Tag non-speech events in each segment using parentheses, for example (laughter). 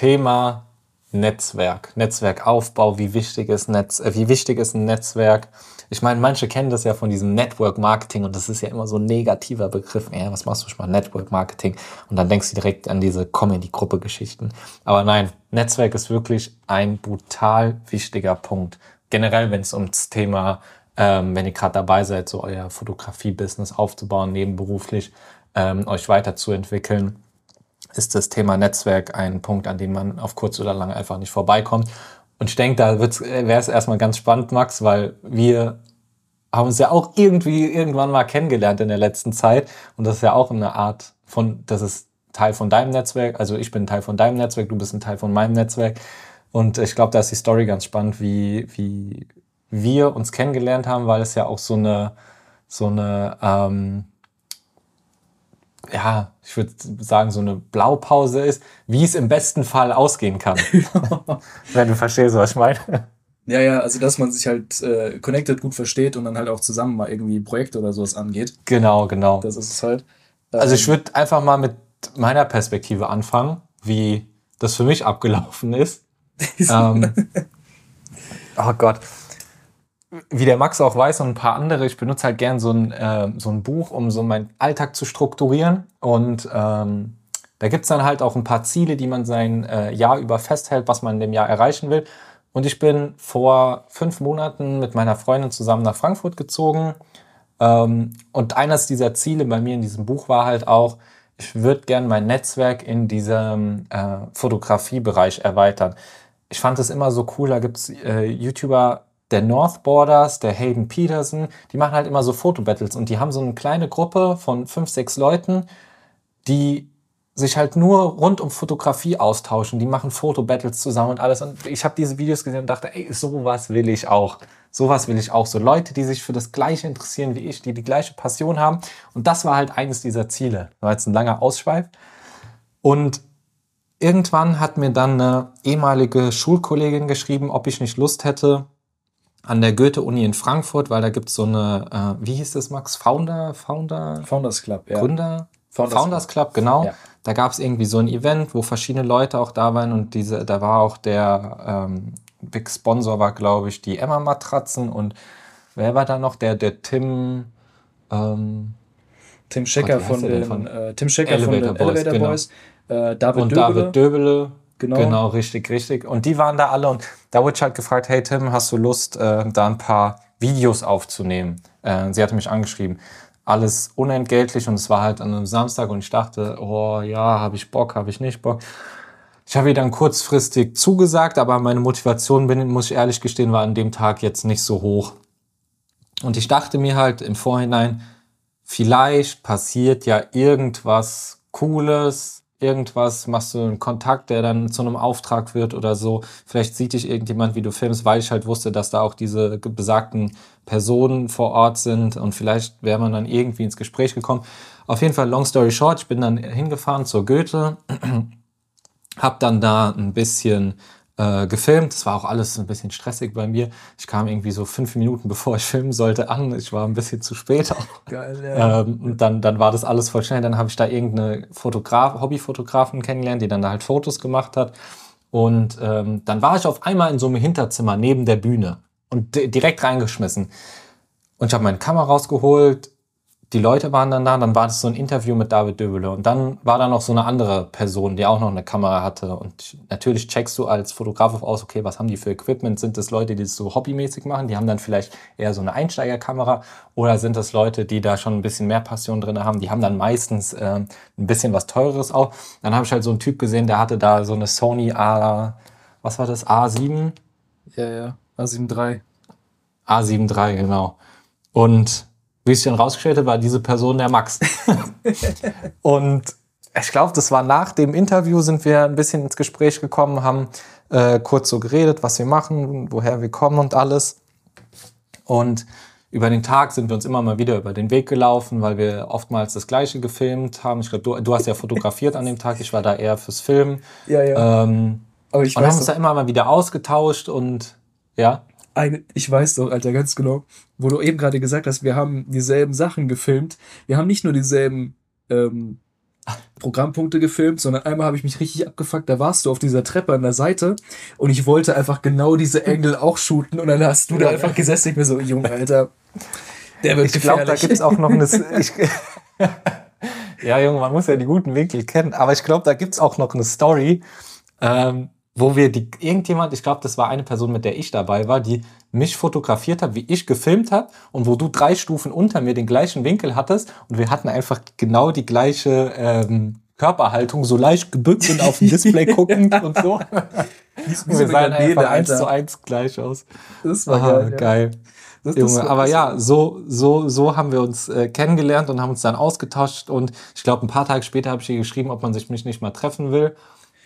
Thema Netzwerk, Netzwerkaufbau, wie wichtig ist Netz, äh, wie wichtig ist ein Netzwerk? Ich meine, manche kennen das ja von diesem Network Marketing und das ist ja immer so ein negativer Begriff. Ja, was machst du schon mal Network Marketing? Und dann denkst du direkt an diese Comedy-Gruppe-Geschichten. Aber nein, Netzwerk ist wirklich ein brutal wichtiger Punkt. Generell, wenn es ums Thema, ähm, wenn ihr gerade dabei seid, so euer Fotografie-Business aufzubauen, nebenberuflich ähm, euch weiterzuentwickeln, ist das Thema Netzwerk ein Punkt, an dem man auf kurz oder lang einfach nicht vorbeikommt. Und ich denke, da wäre es erstmal ganz spannend, Max, weil wir haben uns ja auch irgendwie irgendwann mal kennengelernt in der letzten Zeit. Und das ist ja auch eine Art von, das ist Teil von deinem Netzwerk. Also ich bin Teil von deinem Netzwerk, du bist ein Teil von meinem Netzwerk. Und ich glaube, da ist die Story ganz spannend, wie, wie wir uns kennengelernt haben, weil es ja auch so eine, so eine, ähm, ja, ich würde sagen, so eine Blaupause ist, wie es im besten Fall ausgehen kann. (laughs) Wenn du verstehst, was ich meine. Ja, ja, also dass man sich halt äh, connected gut versteht und dann halt auch zusammen mal irgendwie Projekte oder sowas angeht. Genau, genau. Das ist es halt. Ähm, also ich ähm, würde einfach mal mit meiner Perspektive anfangen, wie das für mich abgelaufen ist. (laughs) ähm, (laughs) oh Gott wie der Max auch weiß und ein paar andere, ich benutze halt gern so ein, äh, so ein Buch, um so meinen Alltag zu strukturieren. Und ähm, da gibt's dann halt auch ein paar Ziele, die man sein äh, Jahr über festhält, was man in dem Jahr erreichen will. Und ich bin vor fünf Monaten mit meiner Freundin zusammen nach Frankfurt gezogen. Ähm, und eines dieser Ziele bei mir in diesem Buch war halt auch, ich würde gern mein Netzwerk in diesem äh, Fotografiebereich erweitern. Ich fand es immer so cool, da gibt's äh, YouTuber, der North Borders, der Hayden Peterson, die machen halt immer so Fotobattles und die haben so eine kleine Gruppe von fünf, sechs Leuten, die sich halt nur rund um Fotografie austauschen. Die machen Fotobattles zusammen und alles. Und ich habe diese Videos gesehen und dachte, ey, sowas will ich auch. Sowas will ich auch. So Leute, die sich für das Gleiche interessieren wie ich, die die gleiche Passion haben. Und das war halt eines dieser Ziele. Das war jetzt ein langer Ausschweif. Und irgendwann hat mir dann eine ehemalige Schulkollegin geschrieben, ob ich nicht Lust hätte, an der Goethe-Uni in Frankfurt, weil da gibt es so eine, äh, wie hieß das, Max? Founder, Founder? Founders Club, ja. Gründer? Founders, Founders Club. Club, genau. Ja. Da gab es irgendwie so ein Event, wo verschiedene Leute auch da waren und diese, da war auch der ähm, Big Sponsor war, glaube ich, die Emma-Matratzen und wer war da noch? Der, der Tim, ähm, Tim Schecker von den, von äh, Tim Schecker Elevator von den Boys, Elevator genau. Boys, äh, David und Döbele. David Döbele Genau. Genau, richtig, richtig. Und die waren da alle und da wurde ich halt gefragt, hey Tim, hast du Lust, äh, da ein paar Videos aufzunehmen? Äh, sie hatte mich angeschrieben. Alles unentgeltlich und es war halt an einem Samstag und ich dachte, oh ja, habe ich Bock, habe ich nicht Bock. Ich habe ihr dann kurzfristig zugesagt, aber meine Motivation, bin, muss ich ehrlich gestehen, war an dem Tag jetzt nicht so hoch. Und ich dachte mir halt im Vorhinein, vielleicht passiert ja irgendwas Cooles, irgendwas, machst du einen Kontakt, der dann zu einem Auftrag wird oder so. Vielleicht sieht dich irgendjemand, wie du filmst, weil ich halt wusste, dass da auch diese besagten Personen vor Ort sind und vielleicht wäre man dann irgendwie ins Gespräch gekommen. Auf jeden Fall, long story short, ich bin dann hingefahren zur Goethe, (clears throat) hab dann da ein bisschen äh, gefilmt. Es war auch alles ein bisschen stressig bei mir. Ich kam irgendwie so fünf Minuten (laughs) bevor ich filmen sollte an. Ich war ein bisschen zu spät auch. Geil, ja. Ähm, und dann, dann war das alles voll schnell. Dann habe ich da irgendeine Fotograf, Hobbyfotografin kennengelernt, die dann da halt Fotos gemacht hat. Und ähm, dann war ich auf einmal in so einem Hinterzimmer neben der Bühne und direkt reingeschmissen. Und ich habe meine Kamera rausgeholt, die Leute waren dann da, dann war das so ein Interview mit David Döbele und dann war da noch so eine andere Person, die auch noch eine Kamera hatte und natürlich checkst du als Fotograf aus, okay, was haben die für Equipment? Sind das Leute, die das so hobbymäßig machen? Die haben dann vielleicht eher so eine Einsteigerkamera oder sind das Leute, die da schon ein bisschen mehr Passion drin haben? Die haben dann meistens äh, ein bisschen was teureres auch. Dann habe ich halt so einen Typ gesehen, der hatte da so eine Sony A, was war das, A7? Ja, ja, A7 III. A7 III, genau. Und wie sich dann rausgestellt war diese Person der Max. (laughs) und ich glaube, das war nach dem Interview, sind wir ein bisschen ins Gespräch gekommen, haben äh, kurz so geredet, was wir machen, woher wir kommen und alles. Und über den Tag sind wir uns immer mal wieder über den Weg gelaufen, weil wir oftmals das Gleiche gefilmt haben. Ich glaube, du, du hast ja fotografiert an dem Tag, ich war da eher fürs Filmen. Ja, ja. Ähm, Aber ich und haben uns da immer mal wieder ausgetauscht und ja eine, ich weiß doch, Alter, ganz genau, wo du eben gerade gesagt hast, wir haben dieselben Sachen gefilmt. Wir haben nicht nur dieselben ähm, Programmpunkte gefilmt, sondern einmal habe ich mich richtig abgefuckt. Da warst du auf dieser Treppe an der Seite und ich wollte einfach genau diese Engel auch shooten und dann hast du da einfach gesessen. Ich mir so, Junge, Alter, der wird Ich glaube, da gibt's auch noch eine. (laughs) Ich, ja, Junge, man muss ja die guten Winkel kennen, aber ich glaube, da gibt's auch noch eine Story. Ähm, wo wir die, irgendjemand, ich glaube, das war eine Person, mit der ich dabei war, die mich fotografiert hat, wie ich gefilmt habe und wo du drei Stufen unter mir den gleichen Winkel hattest und wir hatten einfach genau die gleiche ähm, Körperhaltung, so leicht gebückt und auf dem Display (laughs) guckend und so. und wir sahen einfach eins zu eins gleich aus. Das war Aha, geil. geil. Das, Junge, das, aber ja, so, so, so haben wir uns äh, kennengelernt und haben uns dann ausgetauscht und ich glaube, ein paar Tage später habe ich ihr geschrieben, ob man sich mich nicht mal treffen will.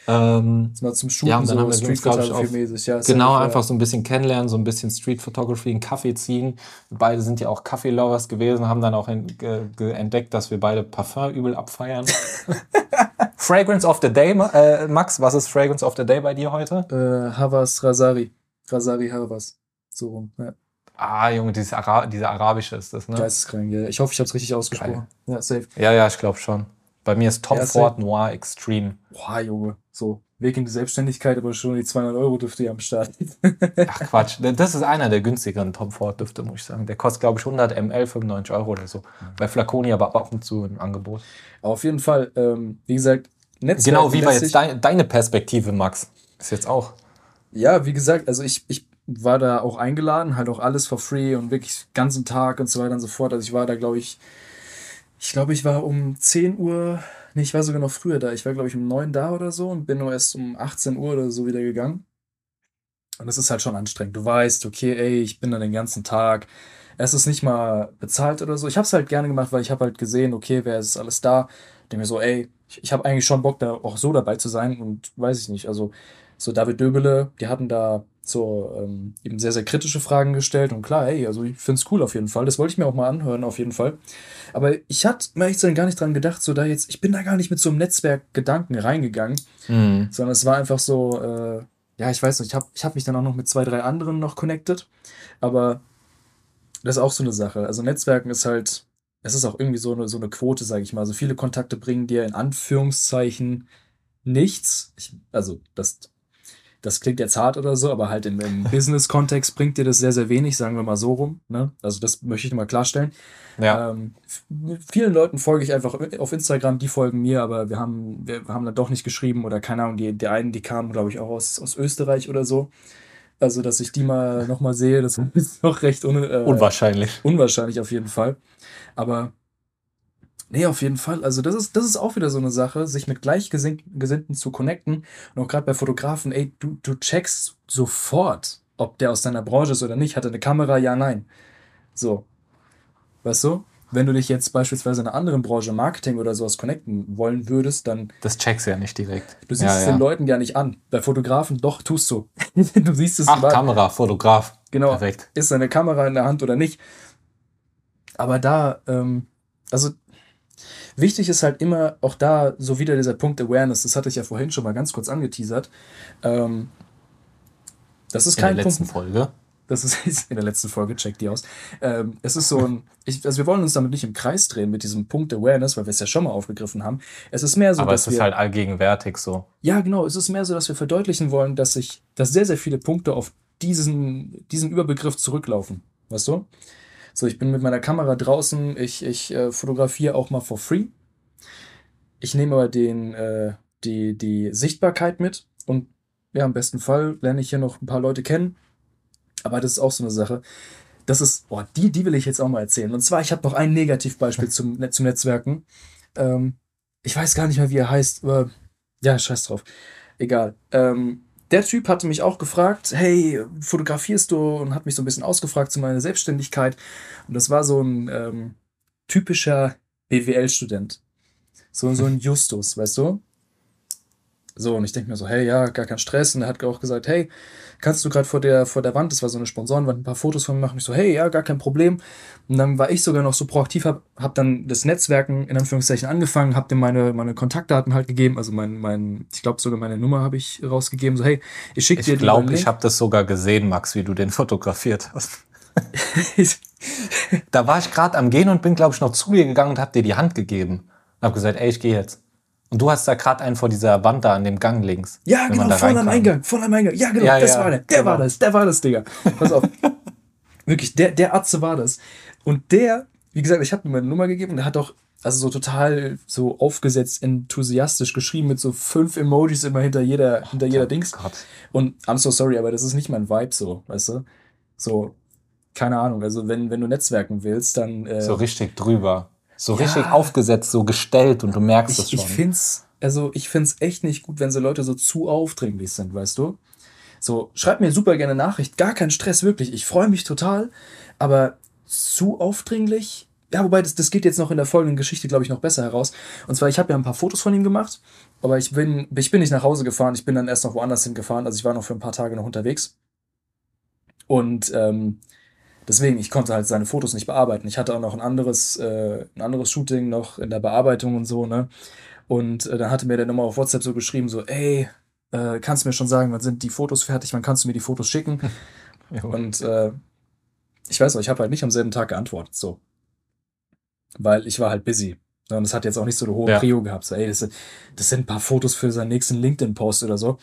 Ähm, mal zum Shooten, ja, und dann so haben wir Street Photography mäßig, ja. Genau, einfach so ein bisschen kennenlernen, so ein bisschen Street Photography, einen Kaffee ziehen. Beide sind ja auch Kaffee-Lovers gewesen, haben dann auch entdeckt, dass wir beide Parfum übel abfeiern. (laughs) Fragrance of the Day, äh, Max, was ist Fragrance of the Day bei dir heute? Äh, Havas Rasari. Rasari Havas. So rum, ja. Ah, Junge, dieses Ara diese arabische ist das, ne? Geisteskrank, ja. Ich hoffe, ich habe es richtig ausgesprochen. Geil. Ja, safe. Ja, ja, ich glaube schon. Bei mir ist Tom ja, Ford Noir Extreme. Boah, Junge. So, Weg in die Selbstständigkeit, aber schon die 200 Euro Düfte hier am Start. (laughs) Ach Quatsch, das ist einer der günstigeren Tom Ford Düfte, muss ich sagen. Der kostet, glaube ich, 100 ml, 95 Euro oder so. Bei Flaconi aber ab und zu im Angebot. Auf jeden Fall, ähm, wie gesagt, Netzwerk. Genau, wie war jetzt dein, deine Perspektive, Max? Ist jetzt auch. Ja, wie gesagt, also ich, ich war da auch eingeladen, halt auch alles for free und wirklich den ganzen Tag und so weiter und so fort. Also ich war da, glaube ich, ich glaube, ich war um 10 Uhr Nee, ich war sogar noch früher da. Ich war, glaube ich, um 9 da oder so und bin nur erst um 18 Uhr oder so wieder gegangen. Und das ist halt schon anstrengend. Du weißt, okay, ey, ich bin da den ganzen Tag. Es ist nicht mal bezahlt oder so. Ich habe es halt gerne gemacht, weil ich habe halt gesehen, okay, wer ist alles da. Denke mir so, ey, ich, ich habe eigentlich schon Bock, da auch so dabei zu sein und weiß ich nicht. Also, so David Döbele, die hatten da so ähm, eben sehr, sehr kritische Fragen gestellt. Und klar, ey, also ich finde es cool auf jeden Fall. Das wollte ich mir auch mal anhören, auf jeden Fall. Aber ich hatte mir echt gar nicht dran gedacht, so da jetzt, ich bin da gar nicht mit so einem Netzwerkgedanken reingegangen, mhm. sondern es war einfach so, äh, ja, ich weiß nicht, ich habe ich hab mich dann auch noch mit zwei, drei anderen noch connected. Aber das ist auch so eine Sache. Also Netzwerken ist halt, es ist auch irgendwie so eine, so eine Quote, sage ich mal. Also viele Kontakte bringen dir in Anführungszeichen nichts. Ich, also das das klingt jetzt hart oder so, aber halt im, im (laughs) Business-Kontext bringt dir das sehr, sehr wenig, sagen wir mal so rum. Ne? Also das möchte ich mal klarstellen. Ja. Ähm, vielen Leuten folge ich einfach auf Instagram, die folgen mir, aber wir haben, wir haben dann doch nicht geschrieben oder keine Ahnung, die, die einen, die kamen, glaube ich, auch aus, aus Österreich oder so. Also, dass ich die mal (laughs) nochmal sehe, das ist noch recht un äh, unwahrscheinlich. Unwahrscheinlich auf jeden Fall. Aber Nee, auf jeden Fall. Also das ist, das ist auch wieder so eine Sache, sich mit Gleichgesinnten zu connecten. Und auch gerade bei Fotografen, ey, du, du checkst sofort, ob der aus deiner Branche ist oder nicht. Hat er eine Kamera? Ja, nein. So. Weißt du? Wenn du dich jetzt beispielsweise in einer anderen Branche, Marketing oder sowas connecten wollen würdest, dann. Das checkst du ja nicht direkt. Du siehst ja, es ja. den Leuten ja nicht an. Bei Fotografen doch, tust du. (laughs) du siehst es Ach, mal. Kamera, Fotograf. Genau. Perfekt. Ist seine Kamera in der Hand oder nicht. Aber da, ähm, also Wichtig ist halt immer auch da so wieder dieser Punkt Awareness. Das hatte ich ja vorhin schon mal ganz kurz angeteasert. Ähm, das ist kein In der letzten Punkt, Folge. Das ist (laughs) in der letzten Folge, check die aus. Ähm, es ist so ein, ich, also wir wollen uns damit nicht im Kreis drehen mit diesem Punkt Awareness, weil wir es ja schon mal aufgegriffen haben. Es ist mehr so, Aber es ist wir, halt allgegenwärtig so. Ja, genau. Es ist mehr so, dass wir verdeutlichen wollen, dass sich, dass sehr, sehr viele Punkte auf diesen, diesen Überbegriff zurücklaufen. Weißt du? So, ich bin mit meiner Kamera draußen, ich, ich äh, fotografiere auch mal for free. Ich nehme aber den, äh, die, die Sichtbarkeit mit und ja, im besten Fall lerne ich hier noch ein paar Leute kennen. Aber das ist auch so eine Sache. Das ist, boah, die, die will ich jetzt auch mal erzählen. Und zwar, ich habe noch ein Negativbeispiel zum, zum Netzwerken. Ähm, ich weiß gar nicht mehr, wie er heißt, aber ja, scheiß drauf. Egal. Ähm, der Typ hatte mich auch gefragt, hey, fotografierst du? Und hat mich so ein bisschen ausgefragt zu meiner Selbstständigkeit. Und das war so ein ähm, typischer BWL-Student. So, so ein (laughs) Justus, weißt du? So, und ich denke mir so, hey, ja, gar kein Stress. Und er hat auch gesagt, hey, kannst du gerade vor der, vor der Wand, das war so eine Sponsorenwand, ein paar Fotos von mir machen? Ich so, hey, ja, gar kein Problem. Und dann war ich sogar noch so proaktiv, hab, hab dann das Netzwerken in Anführungszeichen angefangen, hab dir meine, meine Kontaktdaten halt gegeben, also mein, mein ich glaube sogar meine Nummer habe ich rausgegeben. So, hey, ich schicke dir Ich glaube, ich habe das sogar gesehen, Max, wie du den (laughs) fotografiert hast. (laughs) da war ich gerade am Gehen und bin, glaube ich, noch zu dir gegangen und hab dir die Hand gegeben. Und hab gesagt, ey, ich gehe jetzt. Und du hast da gerade einen vor dieser Wand da an dem Gang links. Ja, genau, vorne am Eingang, vorne am Eingang. Ja, genau, ja, das ja, war der. Der genau. war das, der war das, Digga. Pass auf. (laughs) Wirklich, der, der Atze war das. Und der, wie gesagt, ich habe ihm meine Nummer gegeben und der hat auch also so total so aufgesetzt, enthusiastisch geschrieben mit so fünf Emojis immer hinter jeder, oh, hinter jeder Dings. Gott. Und I'm so sorry, aber das ist nicht mein Vibe so, weißt du? So, keine Ahnung. Also wenn, wenn du netzwerken willst, dann. Äh, so richtig drüber. So ja, richtig aufgesetzt, so gestellt und du merkst es schon. Ich find's, also ich find's echt nicht gut, wenn so Leute so zu aufdringlich sind, weißt du? So, schreib mir super gerne Nachricht, gar kein Stress, wirklich. Ich freue mich total, aber zu aufdringlich ja, wobei, das, das geht jetzt noch in der folgenden Geschichte, glaube ich, noch besser heraus. Und zwar, ich habe ja ein paar Fotos von ihm gemacht, aber ich bin, ich bin nicht nach Hause gefahren, ich bin dann erst noch woanders hingefahren. Also ich war noch für ein paar Tage noch unterwegs. Und ähm, deswegen, ich konnte halt seine Fotos nicht bearbeiten. Ich hatte auch noch ein anderes, äh, ein anderes Shooting noch in der Bearbeitung und so, ne? Und äh, dann hatte mir der Nummer auf WhatsApp so geschrieben, so, ey, äh, kannst du mir schon sagen, wann sind die Fotos fertig, wann kannst du mir die Fotos schicken? (laughs) und äh, ich weiß auch, ich habe halt nicht am selben Tag geantwortet, so weil ich war halt busy. Und es hat jetzt auch nicht so eine hohe ja. Prio gehabt. So, ey, das, das sind ein paar Fotos für seinen nächsten LinkedIn-Post oder so.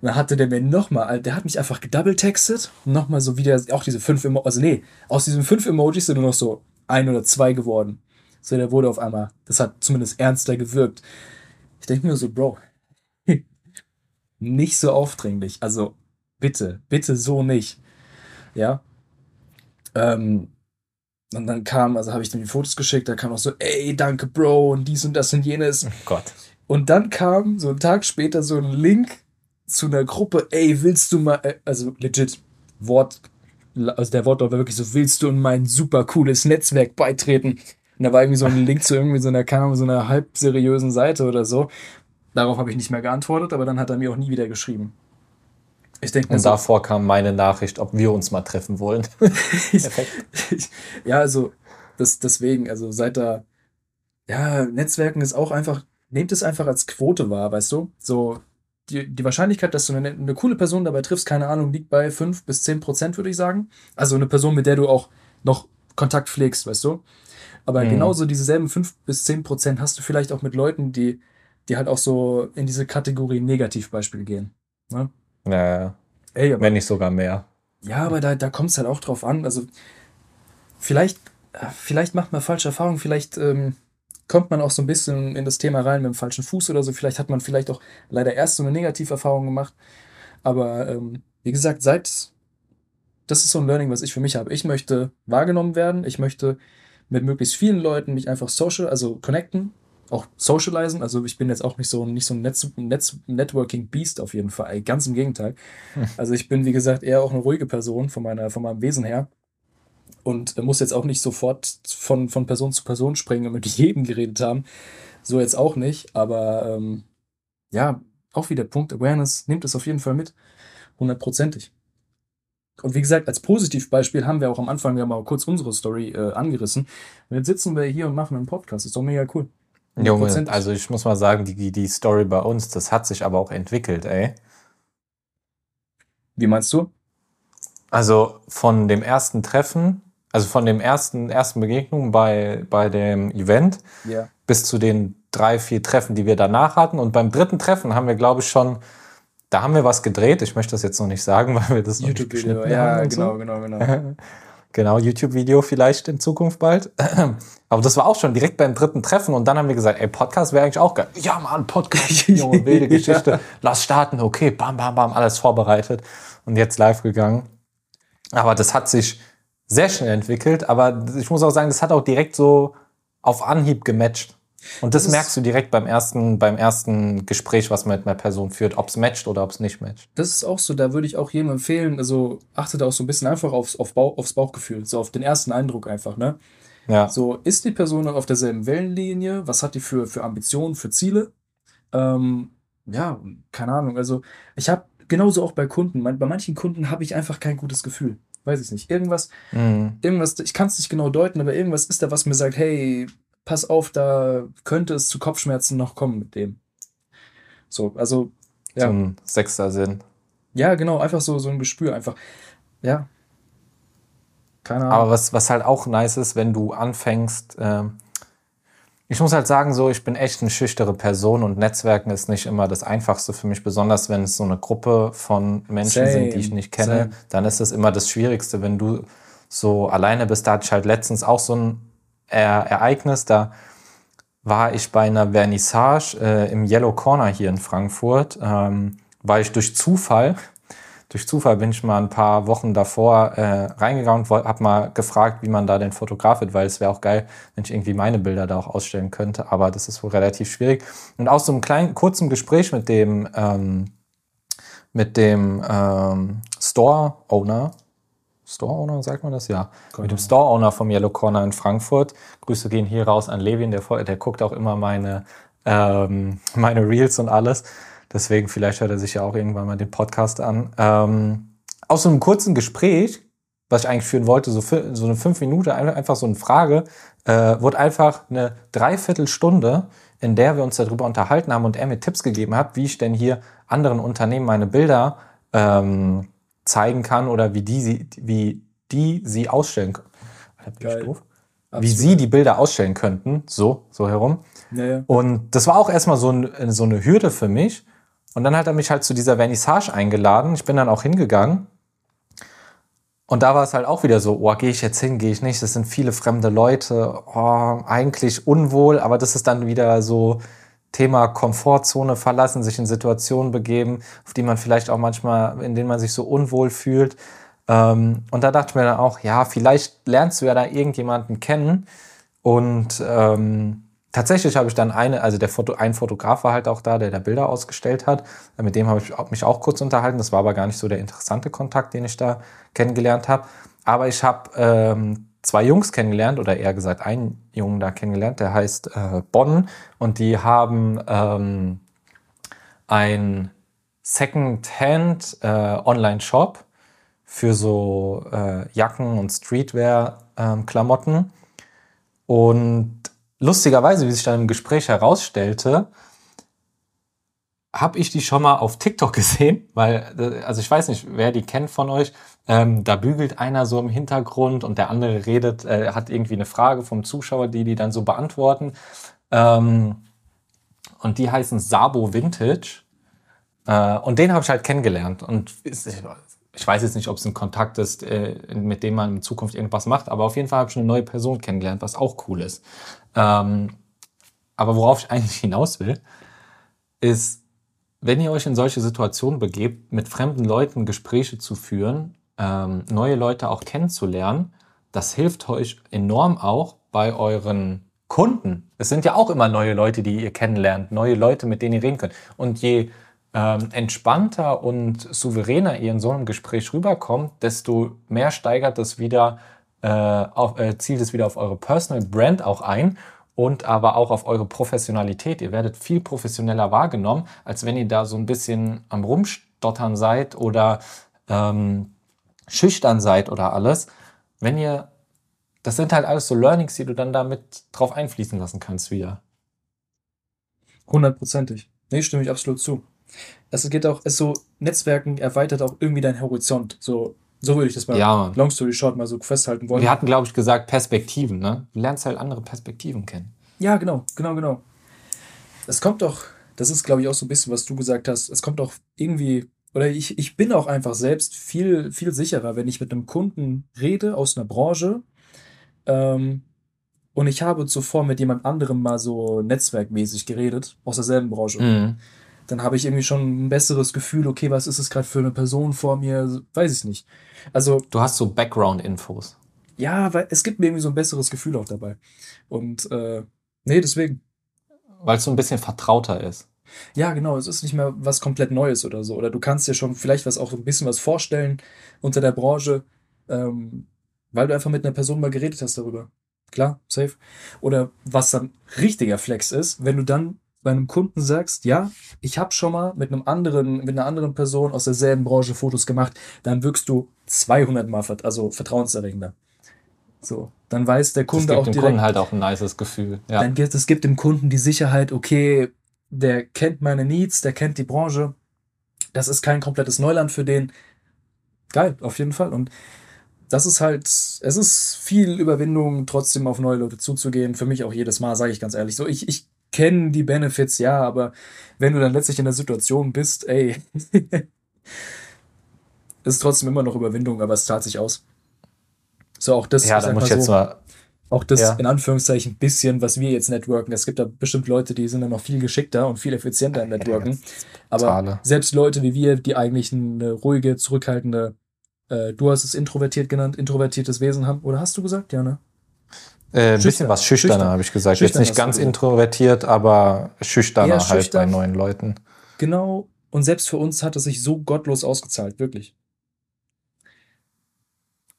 Und dann hatte der mir nochmal, der hat mich einfach gedouble-textet. Nochmal so wieder, auch diese fünf Emojis, also nee, aus diesen fünf Emojis sind nur noch so ein oder zwei geworden. So, der wurde auf einmal, das hat zumindest ernster gewirkt. Ich denke mir so, Bro, (laughs) nicht so aufdringlich. Also, bitte, bitte so nicht. Ja. Ähm, und dann kam, also habe ich dann die Fotos geschickt, da kam auch so, ey, danke, Bro, und dies und das und jenes. Oh Gott. Und dann kam so einen Tag später so ein Link zu einer Gruppe, ey, willst du mal, äh, also legit, Wort, also der Wortlaut war wirklich so, willst du in mein super cooles Netzwerk beitreten? Und da war irgendwie so ein Link zu irgendwie so einer, keine so einer halb seriösen Seite oder so. Darauf habe ich nicht mehr geantwortet, aber dann hat er mir auch nie wieder geschrieben. Ich denke Und so, davor kam meine Nachricht, ob wir uns mal treffen wollen. (laughs) (laughs) ja, also das, deswegen, also seit da, ja, Netzwerken ist auch einfach, nehmt es einfach als Quote wahr, weißt du? So, die, die Wahrscheinlichkeit, dass du eine, eine coole Person dabei triffst, keine Ahnung, liegt bei 5 bis 10 Prozent, würde ich sagen. Also eine Person, mit der du auch noch Kontakt pflegst, weißt du? Aber mhm. genauso dieselben 5 bis 10 Prozent hast du vielleicht auch mit Leuten, die, die halt auch so in diese Kategorie Negativbeispiel gehen. Ne? Ja, ja. Ey, aber, Wenn nicht sogar mehr. Ja, aber da, da kommt es halt auch drauf an. Also, vielleicht, vielleicht macht man falsche Erfahrungen, vielleicht ähm, kommt man auch so ein bisschen in das Thema rein mit dem falschen Fuß oder so. Vielleicht hat man vielleicht auch leider erst so eine Negativerfahrung gemacht. Aber ähm, wie gesagt, seit das ist so ein Learning, was ich für mich habe. Ich möchte wahrgenommen werden. Ich möchte mit möglichst vielen Leuten mich einfach social, also connecten, auch socialisen. Also ich bin jetzt auch nicht so, nicht so ein Netz, Netz, Networking-Beast auf jeden Fall. Ganz im Gegenteil. (laughs) Also ich bin, wie gesagt, eher auch eine ruhige Person von, meiner, von meinem Wesen her. Und muss jetzt auch nicht sofort von, von Person zu Person springen und mit (laughs) jedem geredet haben. So jetzt auch nicht. Aber ähm, ja, auch wieder Punkt Awareness. Nehmt es auf jeden Fall mit. Hundertprozentig. Und wie gesagt, als Positivbeispiel haben wir auch am Anfang ja mal kurz unsere Story äh, angerissen. Und jetzt sitzen wir hier und machen einen Podcast. Ist doch mega cool. Junge, also ich muss mal sagen, die, die Story bei uns, das hat sich aber auch entwickelt, ey. Wie meinst du? Also von dem ersten Treffen, also von dem ersten, ersten Begegnung bei, bei dem Event yeah. bis zu den drei, vier Treffen, die wir danach hatten. Und beim dritten Treffen haben wir, glaube ich, schon, da haben wir was gedreht. Ich möchte das jetzt noch nicht sagen, (laughs) weil wir das YouTube-Video, ja, genau, so. genau, genau. (laughs) Genau, YouTube-Video vielleicht in Zukunft bald. (clears throat) Aber das war auch schon direkt beim dritten Treffen und dann haben wir gesagt, ey, Podcast wäre eigentlich auch geil. Ja, Mann, Podcast, (laughs) junge, wilde Geschichte. ja. Lass starten, okay, bam, bam, bam, alles vorbereitet und jetzt live gegangen. Aber das hat sich sehr schnell entwickelt, aber ich muss auch sagen, das hat auch direkt so auf Anhieb gematcht. Und das, das merkst du direkt beim ersten, beim ersten Gespräch, was man mit einer Person führt, ob es matcht oder ob es nicht matcht. Das ist auch so, da würde ich auch jedem empfehlen, also achtet auch so ein bisschen einfach aufs, auf Bauch, aufs Bauchgefühl, so auf den ersten Eindruck einfach, ne? Ja. So, ist die Person auf derselben Wellenlinie? Was hat die für, für Ambitionen, für Ziele? Ähm, ja, keine Ahnung. Also, ich habe genauso auch bei Kunden, bei manchen Kunden habe ich einfach kein gutes Gefühl. Weiß ich nicht. Irgendwas, mhm. irgendwas, ich kann es nicht genau deuten, aber irgendwas ist da, was mir sagt, hey, pass auf, da könnte es zu Kopfschmerzen noch kommen mit dem. So, also. Ja. So ein sechster Sinn. Ja, genau, einfach so, so ein Gespür, einfach. Ja. Keine Ahnung. Aber was, was halt auch nice ist, wenn du anfängst, ähm, ich muss halt sagen, so, ich bin echt eine schüchtere Person und Netzwerken ist nicht immer das Einfachste für mich, besonders wenn es so eine Gruppe von Menschen Same. sind, die ich nicht kenne, Same. dann ist es immer das Schwierigste, wenn du so alleine bist. Da hatte ich halt letztens auch so ein Ereignis, da war ich bei einer Vernissage äh, im Yellow Corner hier in Frankfurt, ähm, weil ich durch Zufall durch Zufall bin ich mal ein paar Wochen davor äh, reingegangen und habe mal gefragt, wie man da den fotografiert, weil es wäre auch geil, wenn ich irgendwie meine Bilder da auch ausstellen könnte. Aber das ist wohl relativ schwierig. Und aus so einem kleinen, kurzen Gespräch mit dem, ähm, mit dem ähm, Store-Owner, Store-Owner, sagt man das? Ja. Genau. Mit dem Store-Owner vom Yellow Corner in Frankfurt. Grüße gehen hier raus an Levin, der, der guckt auch immer meine, ähm, (laughs) meine Reels und alles. Deswegen, vielleicht hört er sich ja auch irgendwann mal den Podcast an. Ähm, aus so einem kurzen Gespräch, was ich eigentlich führen wollte, so, so eine fünf Minuten, einfach so eine Frage, äh, wurde einfach eine Dreiviertelstunde, in der wir uns darüber unterhalten haben und er mir Tipps gegeben hat, wie ich denn hier anderen Unternehmen meine Bilder ähm, zeigen kann oder wie die sie, wie die sie ausstellen können. Wie sie die Bilder ausstellen könnten, so, so herum. Ja, ja. Und das war auch erstmal so, ein, so eine Hürde für mich, und dann hat er mich halt zu dieser Vernissage eingeladen. Ich bin dann auch hingegangen. Und da war es halt auch wieder so, oh, gehe ich jetzt hin, gehe ich nicht. Das sind viele fremde Leute. Oh, eigentlich unwohl, aber das ist dann wieder so Thema Komfortzone verlassen, sich in Situationen begeben, auf die man vielleicht auch manchmal, in denen man sich so unwohl fühlt. Ähm, und da dachte ich mir dann auch, ja, vielleicht lernst du ja da irgendjemanden kennen und ähm, tatsächlich habe ich dann eine, also der Foto, ein Fotograf war halt auch da, der da Bilder ausgestellt hat. Mit dem habe ich mich auch kurz unterhalten. Das war aber gar nicht so der interessante Kontakt, den ich da kennengelernt habe. Aber ich habe ähm, zwei Jungs kennengelernt oder eher gesagt einen Jungen da kennengelernt, der heißt äh, Bonn und die haben ähm, ein Second-Hand äh, Online-Shop für so äh, Jacken und Streetwear-Klamotten. Ähm, und lustigerweise, wie sich dann im Gespräch herausstellte, habe ich die schon mal auf TikTok gesehen, weil, also ich weiß nicht, wer die kennt von euch. Ähm, da bügelt einer so im Hintergrund und der andere redet, äh, hat irgendwie eine Frage vom Zuschauer, die die dann so beantworten. Ähm, und die heißen Sabo Vintage. Äh, und den habe ich halt kennengelernt. Und ich weiß jetzt nicht, ob es ein Kontakt ist, äh, mit dem man in Zukunft irgendwas macht, aber auf jeden Fall habe ich eine neue Person kennengelernt, was auch cool ist. Ähm, aber worauf ich eigentlich hinaus will, ist, wenn ihr euch in solche Situationen begebt, mit fremden Leuten Gespräche zu führen, ähm, neue Leute auch kennenzulernen, das hilft euch enorm auch bei euren Kunden. Es sind ja auch immer neue Leute, die ihr kennenlernt, neue Leute, mit denen ihr reden könnt. Und je ähm, entspannter und souveräner ihr in so einem Gespräch rüberkommt, desto mehr steigert es wieder, äh, auf, äh, zielt es wieder auf eure Personal Brand auch ein und aber auch auf eure Professionalität. Ihr werdet viel professioneller wahrgenommen, als wenn ihr da so ein bisschen am Rumstottern seid oder ähm, schüchtern seid oder alles. Wenn ihr, das sind halt alles so Learnings, die du dann damit drauf einfließen lassen kannst wieder. Hundertprozentig. Nee, stimme ich absolut zu es geht auch, es so, Netzwerken erweitert auch irgendwie deinen Horizont. So, so würde ich das mal ja, Long Story Short mal so festhalten wollen. Wir hatten, glaube ich, gesagt, Perspektiven, ne? Du lernst halt andere Perspektiven kennen. Ja, genau, genau, genau. Es kommt doch, das ist, glaube ich, auch so ein bisschen, was du gesagt hast, es kommt auch irgendwie, oder ich, ich bin auch einfach selbst viel, viel sicherer, wenn ich mit einem Kunden rede aus einer Branche, ähm, und ich habe zuvor mit jemand anderem mal so netzwerkmäßig geredet, aus derselben Branche. Mhm dann habe ich irgendwie schon ein besseres Gefühl, okay, was ist es gerade für eine Person vor mir, weiß ich nicht. Also du hast so Background-Infos. Ja, weil es gibt mir irgendwie so ein besseres Gefühl auch dabei. Und äh, nee, deswegen. Weil es so ein bisschen vertrauter ist. Ja, genau, es ist nicht mehr was komplett Neues oder so. Oder du kannst dir schon vielleicht was auch ein bisschen was vorstellen unter der Branche, ähm, weil du einfach mit einer Person mal geredet hast darüber. Klar, safe. Oder was dann richtiger Flex ist, wenn du dann einem Kunden sagst, ja, ich habe schon mal mit einem anderen, mit einer anderen Person aus derselben Branche Fotos gemacht, dann wirkst du 200 Mal, also vertrauenserregender. So, dann weiß der Kunde das gibt auch dem direkt. Kunden halt auch ein nices Gefühl. Ja. Dann gibt es gibt dem Kunden die Sicherheit, okay, der kennt meine Needs, der kennt die Branche. Das ist kein komplettes Neuland für den. Geil, auf jeden Fall. Und das ist halt, es ist viel Überwindung, trotzdem auf neue Leute zuzugehen. Für mich auch jedes Mal, sage ich ganz ehrlich. So, ich, ich kenne die Benefits, ja, aber wenn du dann letztlich in der Situation bist, ey, (laughs) ist trotzdem immer noch Überwindung, aber es zahlt sich aus. So, auch das, ja, da muss ich jetzt mal auch das ja. in Anführungszeichen bisschen, was wir jetzt networken. Es gibt da bestimmt Leute, die sind dann noch viel geschickter und viel effizienter im Networken. Aber Tale. selbst Leute wie wir, die eigentlich eine ruhige, zurückhaltende, äh, du hast es introvertiert genannt, introvertiertes Wesen haben. Oder hast du gesagt, ja, ne? Äh, ein bisschen was schüchterner, schüchtern. habe ich gesagt. Schüchtern Jetzt nicht ganz introvertiert, aber schüchterner halt bei neuen Leuten. Genau. Und selbst für uns hat es sich so gottlos ausgezahlt, wirklich.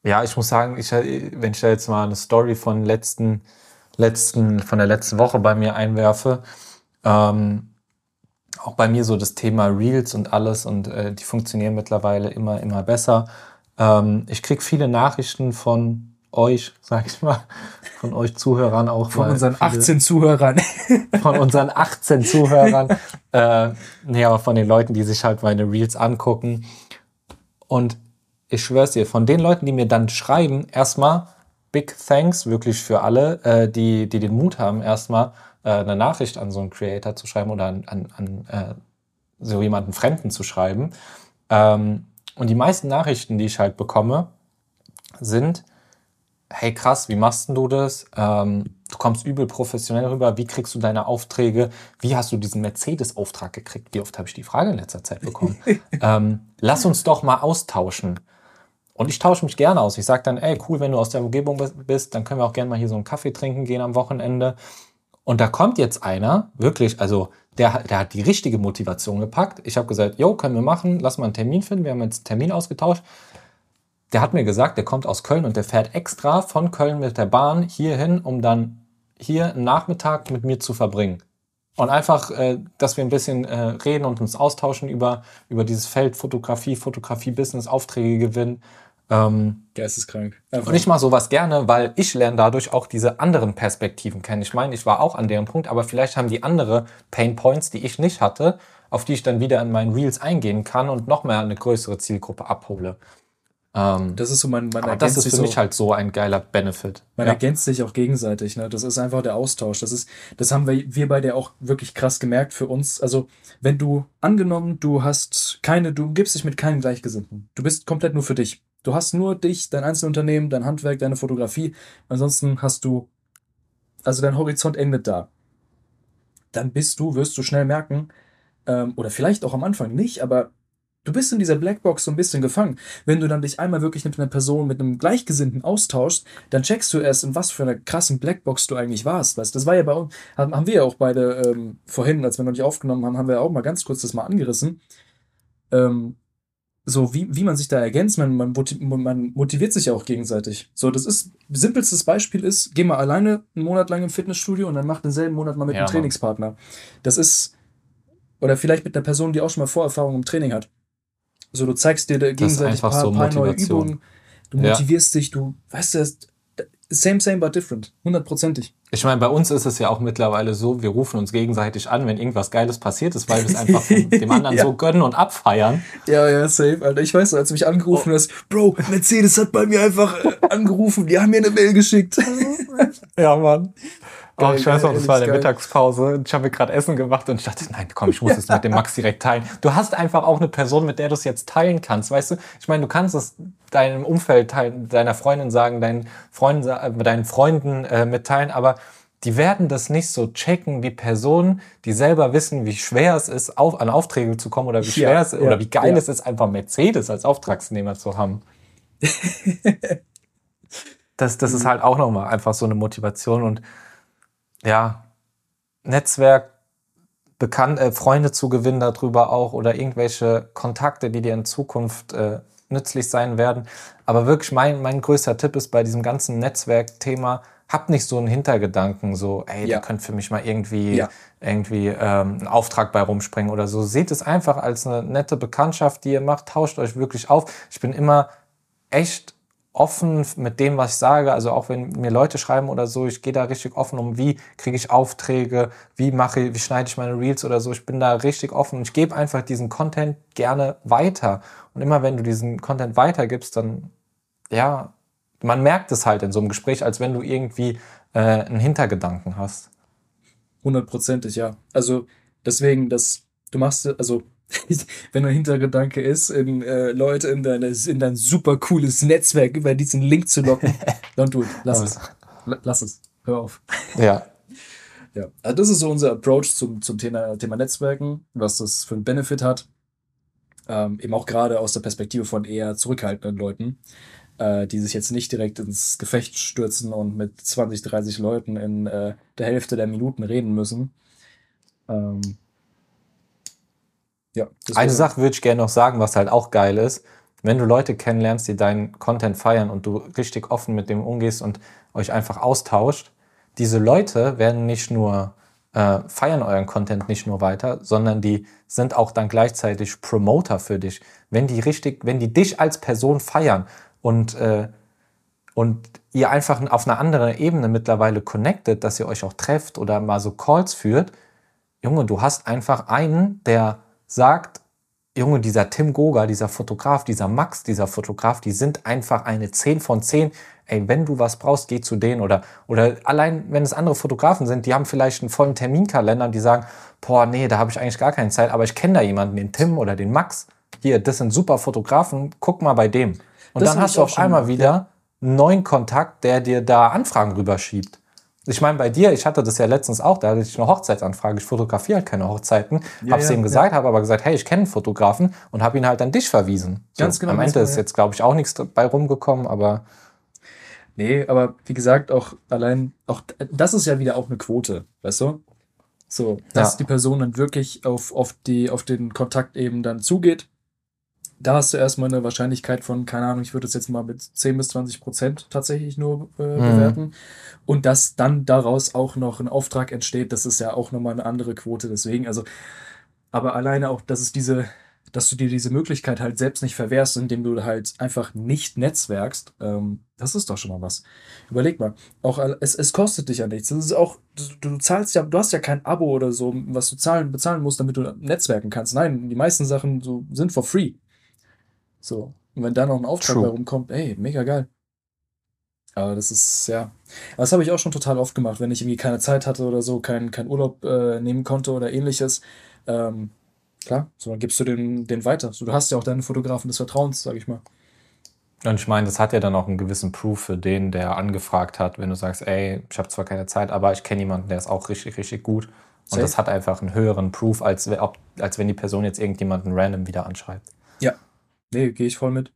Ja, ich muss sagen, ich, wenn ich da jetzt mal eine Story von letzten, letzten, von der letzten Woche bei mir einwerfe, ähm, auch bei mir so das Thema Reels und alles und äh, die funktionieren mittlerweile immer, immer besser. Ähm, ich krieg viele Nachrichten von euch, sag ich mal, von euch Zuhörern auch. Von unseren 18 Zuhörern. (laughs) Von unseren 18 Zuhörern. äh, nee, aber von den Leuten, die sich halt meine Reels angucken. Und ich schwör's dir, von den Leuten, die mir dann schreiben, erstmal Big Thanks wirklich für alle, äh, die, die den Mut haben, erstmal äh, eine Nachricht an so einen Creator zu schreiben oder an, an, an äh, so jemanden Fremden zu schreiben. Ähm, und die meisten Nachrichten, die ich halt bekomme, sind, hey krass, wie machst du das? Ähm, du kommst übel professionell rüber, wie kriegst du deine Aufträge? Wie hast du diesen Mercedes-Auftrag gekriegt? Wie oft habe ich die Frage in letzter Zeit bekommen? (laughs) ähm, lass uns doch mal austauschen. Und ich tausche mich gerne aus. Ich sage dann, ey, cool, wenn du aus der Umgebung bist, dann können wir auch gerne mal hier so einen Kaffee trinken gehen am Wochenende. Und da kommt jetzt einer, wirklich, also der, der hat die richtige Motivation gepackt. Ich habe gesagt, jo, können wir machen, lass mal einen Termin finden. Wir haben jetzt einen Termin ausgetauscht. Der hat mir gesagt, der kommt aus Köln und der fährt extra von Köln mit der Bahn hierhin, um dann hier einen Nachmittag mit mir zu verbringen. Und einfach, äh, dass wir ein bisschen äh, reden und uns austauschen über, über dieses Feld Fotografie, Fotografie-Business, Aufträge gewinnen. Ähm, Geisteskrank. Einfach. Und ich mache sowas gerne, weil ich lerne dadurch auch diese anderen Perspektiven kennen. Ich meine, ich war auch an deren Punkt, aber vielleicht haben die andere Pain Points, die ich nicht hatte, auf die ich dann wieder in meinen Reels eingehen kann und noch mehr eine größere Zielgruppe abhole. Ähm, das ist so mein, man das ist für mich halt so ein geiler Benefit. Man ja. ergänzt sich auch gegenseitig. Ne? Das ist einfach der Austausch. Das ist, das haben wir, wir beide auch wirklich krass gemerkt für uns. Also wenn du angenommen, du hast keine, du gibst dich mit keinem Gleichgesinnten. Du bist komplett nur für dich. Du hast nur dich, dein Einzelunternehmen, dein Handwerk, deine Fotografie. Ansonsten hast du, also dein Horizont endet da. Dann bist du, wirst du schnell merken, ähm, oder vielleicht auch am Anfang nicht, aber du bist in dieser Blackbox so ein bisschen gefangen. Wenn du dann dich einmal wirklich mit einer Person, mit einem Gleichgesinnten austauschst, dann checkst du erst, in was für einer krassen Blackbox du eigentlich warst. Weißt? Das war ja bei uns, haben wir ja auch beide ähm, vorhin, als wir noch nicht aufgenommen haben, haben wir auch mal ganz kurz das mal angerissen. Ähm, so wie, wie man sich da ergänzt, man, man, man motiviert sich ja auch gegenseitig. So, das ist, simpelstes Beispiel ist, geh mal alleine einen Monat lang im Fitnessstudio und dann mach denselben Monat mal mit ja, einem Trainingspartner. Das ist, oder vielleicht mit einer Person, die auch schon mal Vorerfahrung im Training hat. So, du zeigst dir gegenseitig ein paar, so paar neue Übungen, du motivierst ja. dich, du, weißt du, same, same, but different. Hundertprozentig. Ich meine, bei uns ist es ja auch mittlerweile so, wir rufen uns gegenseitig an, wenn irgendwas Geiles passiert ist, weil wir es einfach dem (laughs) anderen ja. so gönnen und abfeiern. Ja, ja, safe, Alter. Ich weiß, als du mich angerufen oh. hast, Bro, Mercedes hat bei mir einfach äh, angerufen, die haben mir eine Mail geschickt. ja, Mann. Oh, ich weiß noch, das war eine Mittagspause. Ich habe mir gerade Essen gemacht und ich dachte, nein, komm, ich muss es mit dem (laughs) Max direkt teilen. Du hast einfach auch eine Person, mit der du es jetzt teilen kannst, weißt du? Ich meine, du kannst es deinem Umfeld teilen, deiner Freundin sagen, deinen Freunden, äh, deinen Freunden äh, mitteilen, aber die werden das nicht so checken wie Personen, die selber wissen, wie schwer es ist, auf, an Aufträge zu kommen oder wie schwer ja, es ja, oder wie geil ja. es ist, einfach Mercedes als Auftragsnehmer zu haben. (laughs) das, das ist halt auch nochmal einfach so eine Motivation und ja, Netzwerk, bekannt, äh, Freunde zu gewinnen darüber auch oder irgendwelche Kontakte, die dir in Zukunft äh, nützlich sein werden. Aber wirklich mein, mein größter Tipp ist bei diesem ganzen Netzwerkthema, hab nicht so einen Hintergedanken, so, ey, ja. ihr könnt für mich mal irgendwie, ja. irgendwie ähm, einen Auftrag bei rumspringen oder so. Seht es einfach als eine nette Bekanntschaft, die ihr macht, tauscht euch wirklich auf. Ich bin immer echt offen mit dem, was ich sage. Also auch wenn mir Leute schreiben oder so, ich gehe da richtig offen um, wie kriege ich Aufträge, wie mache, wie schneide ich meine Reels oder so. Ich bin da richtig offen und ich gebe einfach diesen Content gerne weiter. Und immer wenn du diesen Content weitergibst, dann ja, man merkt es halt in so einem Gespräch, als wenn du irgendwie äh, einen Hintergedanken hast. Hundertprozentig, ja. Also deswegen, dass du machst, also (laughs) wenn ein Hintergedanke ist, in, äh, Leute in, deine, in dein super cooles Netzwerk über diesen Link zu locken, don't do it. Lass es. Lass es. Hör auf. Ja. (laughs) Ja, also das ist so unser Approach zum, zum Thema, Thema Netzwerken, was das für einen Benefit hat. Ähm, eben auch gerade aus der Perspektive von eher zurückhaltenden Leuten, äh, die sich jetzt nicht direkt ins Gefecht stürzen und mit 20, 30 Leuten in äh, der Hälfte der Minuten reden müssen. Ähm, ja, Eine Sache würde ich gerne noch sagen, was halt auch geil ist. Wenn du Leute kennenlernst, die deinen Content feiern und du richtig offen mit dem umgehst und euch einfach austauscht, diese Leute werden nicht nur äh, feiern euren Content nicht nur weiter, sondern die sind auch dann gleichzeitig Promoter für dich. Wenn die richtig, wenn die dich als Person feiern und äh, und ihr einfach auf einer anderen Ebene mittlerweile connectet, dass ihr euch auch trefft oder mal so Calls führt, Junge, du hast einfach einen, der sagt, Junge, dieser Tim Goga, dieser Fotograf, dieser Max, dieser Fotograf, die sind einfach eine 10 von 10 ey, wenn du was brauchst, geh zu denen oder, oder allein, wenn es andere Fotografen sind, die haben vielleicht einen vollen Terminkalender und die sagen, boah, nee, da habe ich eigentlich gar keine Zeit, aber ich kenne da jemanden, den Tim oder den Max. Hier, das sind super Fotografen, guck mal bei dem. Und das dann hast du auf einmal wieder einen neuen Kontakt, der dir da Anfragen rüberschiebt. Ich meine, bei dir, ich hatte das ja letztens auch, da hatte ich eine Hochzeitsanfrage. Ich fotografiere halt keine Hochzeiten. Ja, habe es ja, ihm gesagt, ja. habe aber gesagt, hey, ich kenne einen Fotografen und habe ihn halt an dich verwiesen. Ganz so, genau. Am Ende ist jetzt, glaube ich, auch nichts bei rumgekommen, aber Nee, aber wie gesagt, auch allein, auch das ist ja wieder auch eine Quote, weißt du? So, dass ja. die Person dann wirklich auf, auf, die, auf den Kontakt eben dann zugeht. Da hast du erstmal eine Wahrscheinlichkeit von, keine Ahnung, ich würde das jetzt mal mit 10 bis 20 Prozent tatsächlich nur äh, mhm. bewerten. Und dass dann daraus auch noch ein Auftrag entsteht, das ist ja auch nochmal eine andere Quote. Deswegen, also, aber alleine auch, dass es diese, dass du dir diese Möglichkeit halt selbst nicht verwehrst, indem du halt einfach nicht netzwerkst, ähm, das ist doch schon mal was. Überleg mal, auch es, es kostet dich ja nichts. Das ist auch, du, du zahlst ja, du hast ja kein Abo oder so, was du zahlen, bezahlen musst, damit du netzwerken kannst. Nein, die meisten Sachen so sind for free. So. Und wenn da noch ein Auftrag bei rumkommt, ey, mega geil. Aber das ist, ja. Aber das habe ich auch schon total oft gemacht, wenn ich irgendwie keine Zeit hatte oder so, keinen kein Urlaub äh, nehmen konnte oder ähnliches. Ähm, Klar, so dann gibst du den, den weiter. So, du hast ja auch deinen Fotografen des Vertrauens, sag ich mal. Und ich meine, das hat ja dann auch einen gewissen Proof für den, der angefragt hat, wenn du sagst, ey, ich habe zwar keine Zeit, aber ich kenne jemanden, der ist auch richtig, richtig gut. Und Safe. das hat einfach einen höheren Proof, als, als wenn die Person jetzt irgendjemanden random wieder anschreibt. Ja, nee, gehe ich voll mit.